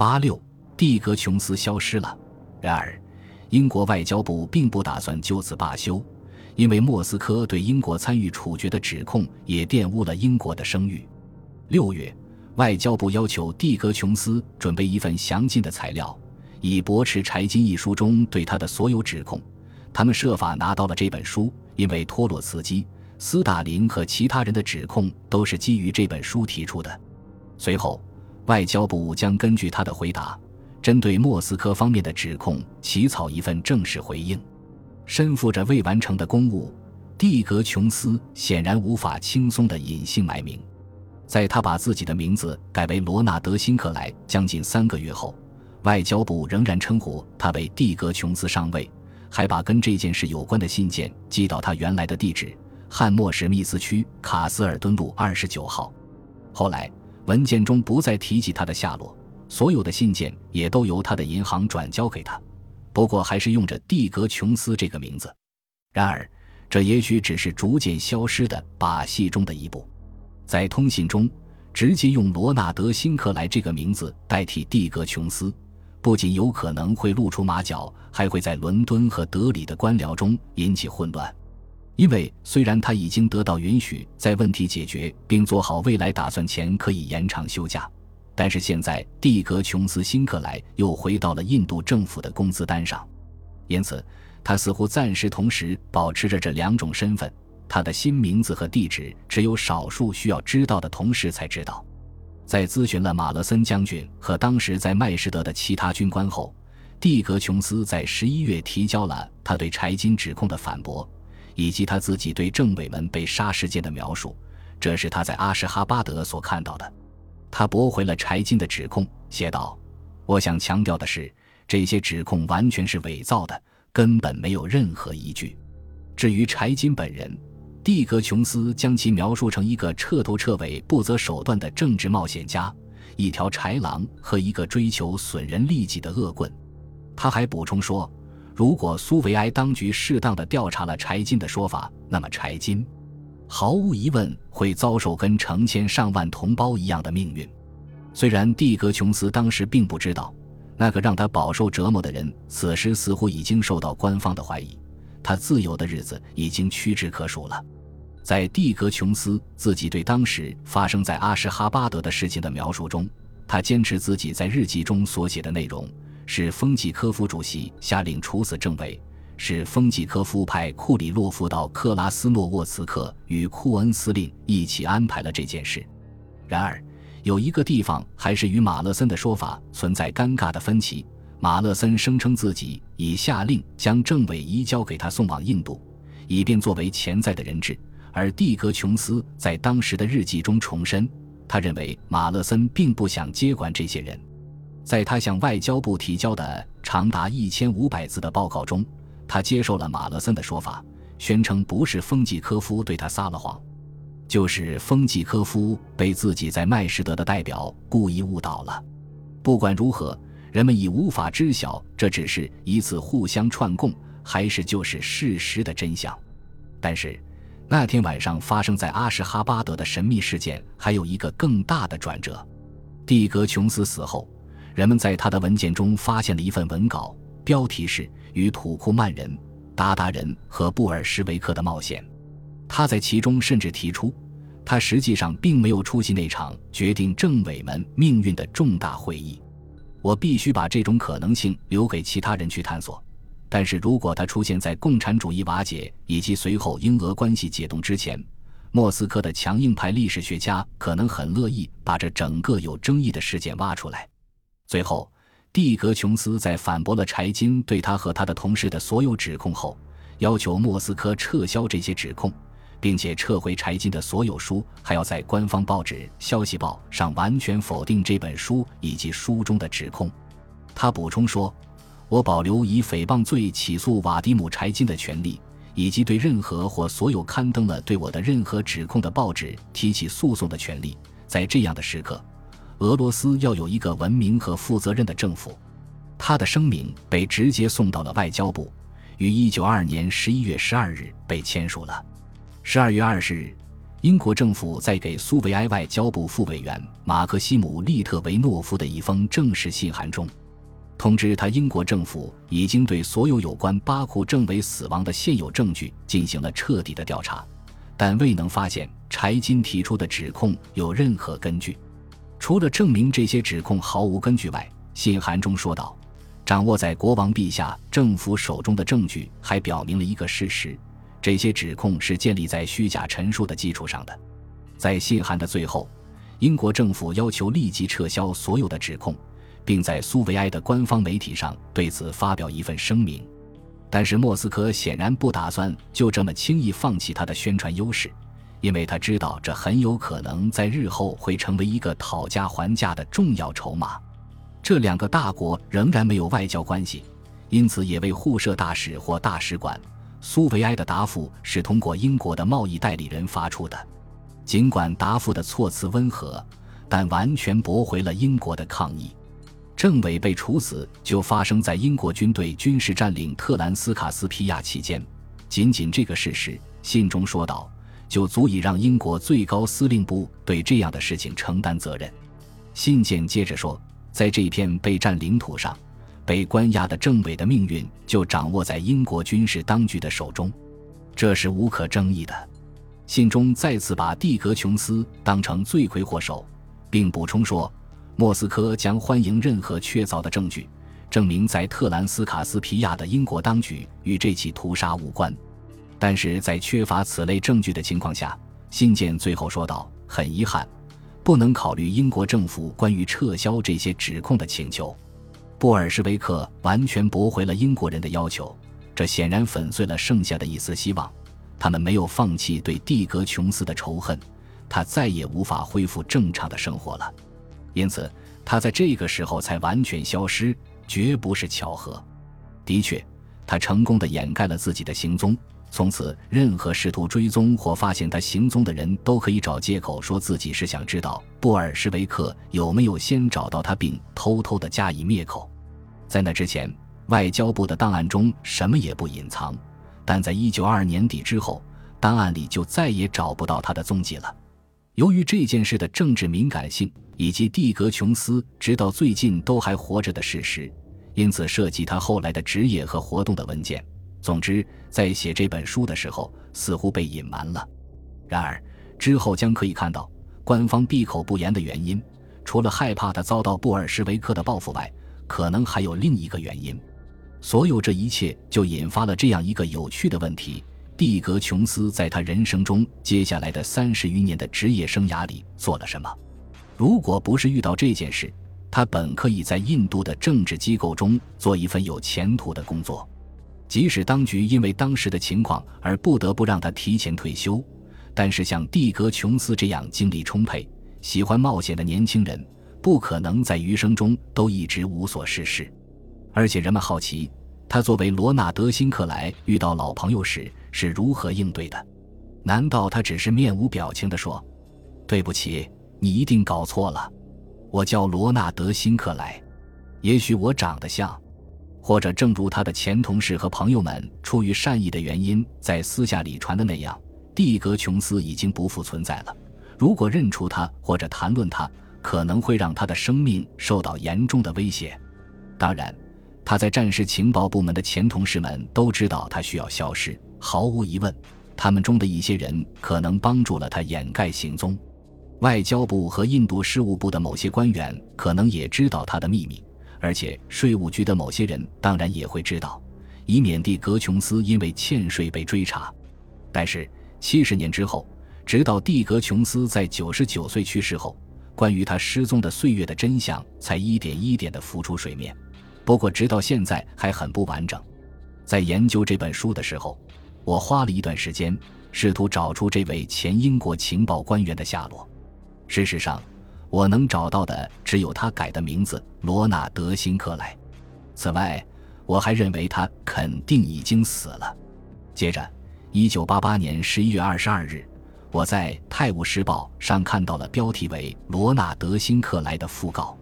八六，蒂格琼斯消失了。然而，英国外交部并不打算就此罢休，因为莫斯科对英国参与处决的指控也玷污了英国的声誉。六月，外交部要求蒂格琼斯准备一份详尽的材料，以驳斥柴金一书中对他的所有指控。他们设法拿到了这本书，因为托洛茨基、斯大林和其他人的指控都是基于这本书提出的。随后，外交部将根据他的回答，针对莫斯科方面的指控起草一份正式回应。身负着未完成的公务，蒂格琼斯显然无法轻松地隐姓埋名。在他把自己的名字改为罗纳德·辛克莱将近三个月后，外交部仍然称呼他为蒂格琼斯上尉。还把跟这件事有关的信件寄到他原来的地址——汉默史密斯区卡斯尔敦路二十九号。后来文件中不再提及他的下落，所有的信件也都由他的银行转交给他，不过还是用着蒂格琼斯这个名字。然而，这也许只是逐渐消失的把戏中的一步。在通信中，直接用罗纳德·辛克莱这个名字代替蒂格琼斯。不仅有可能会露出马脚，还会在伦敦和德里的官僚中引起混乱。因为虽然他已经得到允许在问题解决并做好未来打算前可以延长休假，但是现在蒂格琼斯辛克莱又回到了印度政府的工资单上，因此他似乎暂时同时保持着这两种身份。他的新名字和地址只有少数需要知道的同事才知道。在咨询了马勒森将军和当时在麦士德的其他军官后，蒂格琼斯在十一月提交了他对柴金指控的反驳，以及他自己对政委们被杀事件的描述。这是他在阿什哈巴德所看到的。他驳回了柴金的指控，写道：“我想强调的是，这些指控完全是伪造的，根本没有任何依据。至于柴金本人。”蒂格琼斯将其描述成一个彻头彻尾不择手段的政治冒险家，一条豺狼和一个追求损人利己的恶棍。他还补充说，如果苏维埃当局适当的调查了柴金的说法，那么柴金毫无疑问会遭受跟成千上万同胞一样的命运。虽然蒂格琼斯当时并不知道，那个让他饱受折磨的人，此时似乎已经受到官方的怀疑。他自由的日子已经屈指可数了。在蒂格琼斯自己对当时发生在阿什哈巴德的事情的描述中，他坚持自己在日记中所写的内容是丰纪科夫主席下令处死政委，是丰纪科夫派库里洛夫到克拉斯诺沃茨克与库恩司令一起安排了这件事。然而，有一个地方还是与马勒森的说法存在尴尬的分歧。马勒森声称自己已下令将政委移交给他送往印度，以便作为潜在的人质。而蒂格琼斯在当时的日记中重申，他认为马勒森并不想接管这些人。在他向外交部提交的长达一千五百字的报告中，他接受了马勒森的说法，宣称不是丰季科夫对他撒了谎，就是丰季科夫被自己在麦士德的代表故意误导了。不管如何。人们已无法知晓这只是一次互相串供，还是就是事实的真相。但是，那天晚上发生在阿什哈巴德的神秘事件还有一个更大的转折。蒂格琼斯死后，人们在他的文件中发现了一份文稿，标题是《与土库曼人、鞑靼人和布尔什维克的冒险》。他在其中甚至提出，他实际上并没有出席那场决定政委们命运的重大会议。我必须把这种可能性留给其他人去探索，但是如果它出现在共产主义瓦解以及随后英俄关系解冻之前，莫斯科的强硬派历史学家可能很乐意把这整个有争议的事件挖出来。最后，蒂格琼斯在反驳了柴金对他和他的同事的所有指控后，要求莫斯科撤销这些指控。并且撤回柴金的所有书，还要在官方报纸《消息报》上完全否定这本书以及书中的指控。他补充说：“我保留以诽谤罪起诉瓦迪姆·柴金的权利，以及对任何或所有刊登了对我的任何指控的报纸提起诉讼的权利。在这样的时刻，俄罗斯要有一个文明和负责任的政府。”他的声明被直接送到了外交部，于1922年11月12日被签署了。十二月二十日，英国政府在给苏维埃外交部副委员马克西姆·利特维诺夫的一封正式信函中，通知他，英国政府已经对所有有关巴库政委死亡的现有证据进行了彻底的调查，但未能发现柴金提出的指控有任何根据。除了证明这些指控毫无根据外，信函中说道，掌握在国王陛下政府手中的证据还表明了一个事实。这些指控是建立在虚假陈述的基础上的。在信函的最后，英国政府要求立即撤销所有的指控，并在苏维埃的官方媒体上对此发表一份声明。但是莫斯科显然不打算就这么轻易放弃他的宣传优势，因为他知道这很有可能在日后会成为一个讨价还价的重要筹码。这两个大国仍然没有外交关系，因此也未互设大使或大使馆。苏维埃的答复是通过英国的贸易代理人发出的，尽管答复的措辞温和，但完全驳回了英国的抗议。政委被处死就发生在英国军队军事占领特兰斯卡斯皮亚期间，仅仅这个事实，信中说道，就足以让英国最高司令部对这样的事情承担责任。信件接着说，在这片被占领土上。被关押的政委的命运就掌握在英国军事当局的手中，这是无可争议的。信中再次把蒂格琼斯当成罪魁祸首，并补充说，莫斯科将欢迎任何确凿的证据，证明在特兰斯卡斯皮亚的英国当局与这起屠杀无关。但是在缺乏此类证据的情况下，信件最后说道：“很遗憾，不能考虑英国政府关于撤销这些指控的请求。”布尔什维克完全驳回了英国人的要求，这显然粉碎了剩下的一丝希望。他们没有放弃对蒂格琼斯的仇恨，他再也无法恢复正常的生活了。因此，他在这个时候才完全消失，绝不是巧合。的确，他成功的掩盖了自己的行踪。从此，任何试图追踪或发现他行踪的人都可以找借口说自己是想知道布尔什维克有没有先找到他并偷偷的加以灭口。在那之前，外交部的档案中什么也不隐藏，但在一九二二年底之后，档案里就再也找不到他的踪迹了。由于这件事的政治敏感性以及蒂格琼斯直到最近都还活着的事实，因此涉及他后来的职业和活动的文件。总之，在写这本书的时候，似乎被隐瞒了。然而，之后将可以看到，官方闭口不言的原因，除了害怕他遭到布尔什维克的报复外，可能还有另一个原因。所有这一切就引发了这样一个有趣的问题：蒂格琼斯在他人生中接下来的三十余年的职业生涯里做了什么？如果不是遇到这件事，他本可以在印度的政治机构中做一份有前途的工作。即使当局因为当时的情况而不得不让他提前退休，但是像蒂格琼斯这样精力充沛、喜欢冒险的年轻人，不可能在余生中都一直无所事事。而且人们好奇，他作为罗纳德·辛克莱遇到老朋友时是如何应对的？难道他只是面无表情地说：“对不起，你一定搞错了，我叫罗纳德·辛克莱，也许我长得像。”或者，正如他的前同事和朋友们出于善意的原因在私下里传的那样，蒂格琼斯已经不复存在了。如果认出他或者谈论他，可能会让他的生命受到严重的威胁。当然，他在战时情报部门的前同事们都知道他需要消失。毫无疑问，他们中的一些人可能帮助了他掩盖行踪。外交部和印度事务部的某些官员可能也知道他的秘密。而且税务局的某些人当然也会知道，以免蒂格琼斯因为欠税被追查。但是七十年之后，直到蒂格琼斯在九十九岁去世后，关于他失踪的岁月的真相才一点一点地浮出水面。不过直到现在还很不完整。在研究这本书的时候，我花了一段时间试图找出这位前英国情报官员的下落。事实上。我能找到的只有他改的名字罗纳德·辛克莱。此外，我还认为他肯定已经死了。接着，一九八八年十一月二十二日，我在《泰晤士报》上看到了标题为“罗纳德·辛克莱”的讣告。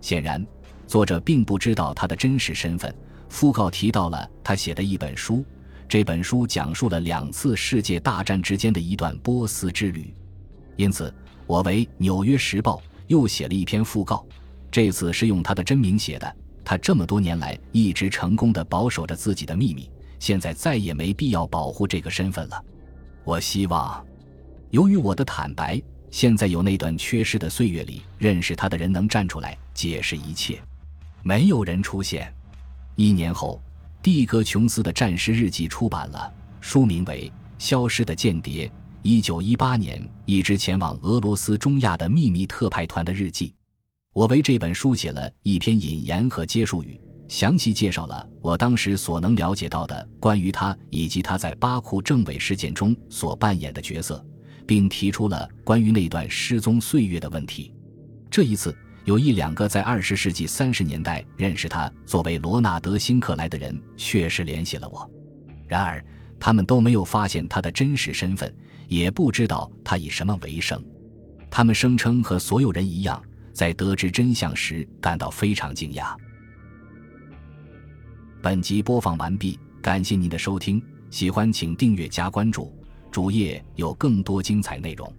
显然，作者并不知道他的真实身份。讣告提到了他写的一本书，这本书讲述了两次世界大战之间的一段波斯之旅，因此我为《纽约时报》又写了一篇讣告。这次是用他的真名写的。他这么多年来一直成功的保守着自己的秘密，现在再也没必要保护这个身份了。我希望，由于我的坦白，现在有那段缺失的岁月里认识他的人能站出来解释一切。没有人出现。一年后。蒂格琼斯的战时日记出版了，书名为《消失的间谍》。一九一八年，一支前往俄罗斯中亚的秘密特派团的日记。我为这本书写了一篇引言和结束语，详细介绍了我当时所能了解到的关于他以及他在巴库政委事件中所扮演的角色，并提出了关于那段失踪岁月的问题。这一次。有一两个在二十世纪三十年代认识他作为罗纳德·辛克莱的人确实联系了我，然而他们都没有发现他的真实身份，也不知道他以什么为生。他们声称和所有人一样，在得知真相时感到非常惊讶。本集播放完毕，感谢您的收听，喜欢请订阅加关注，主页有更多精彩内容。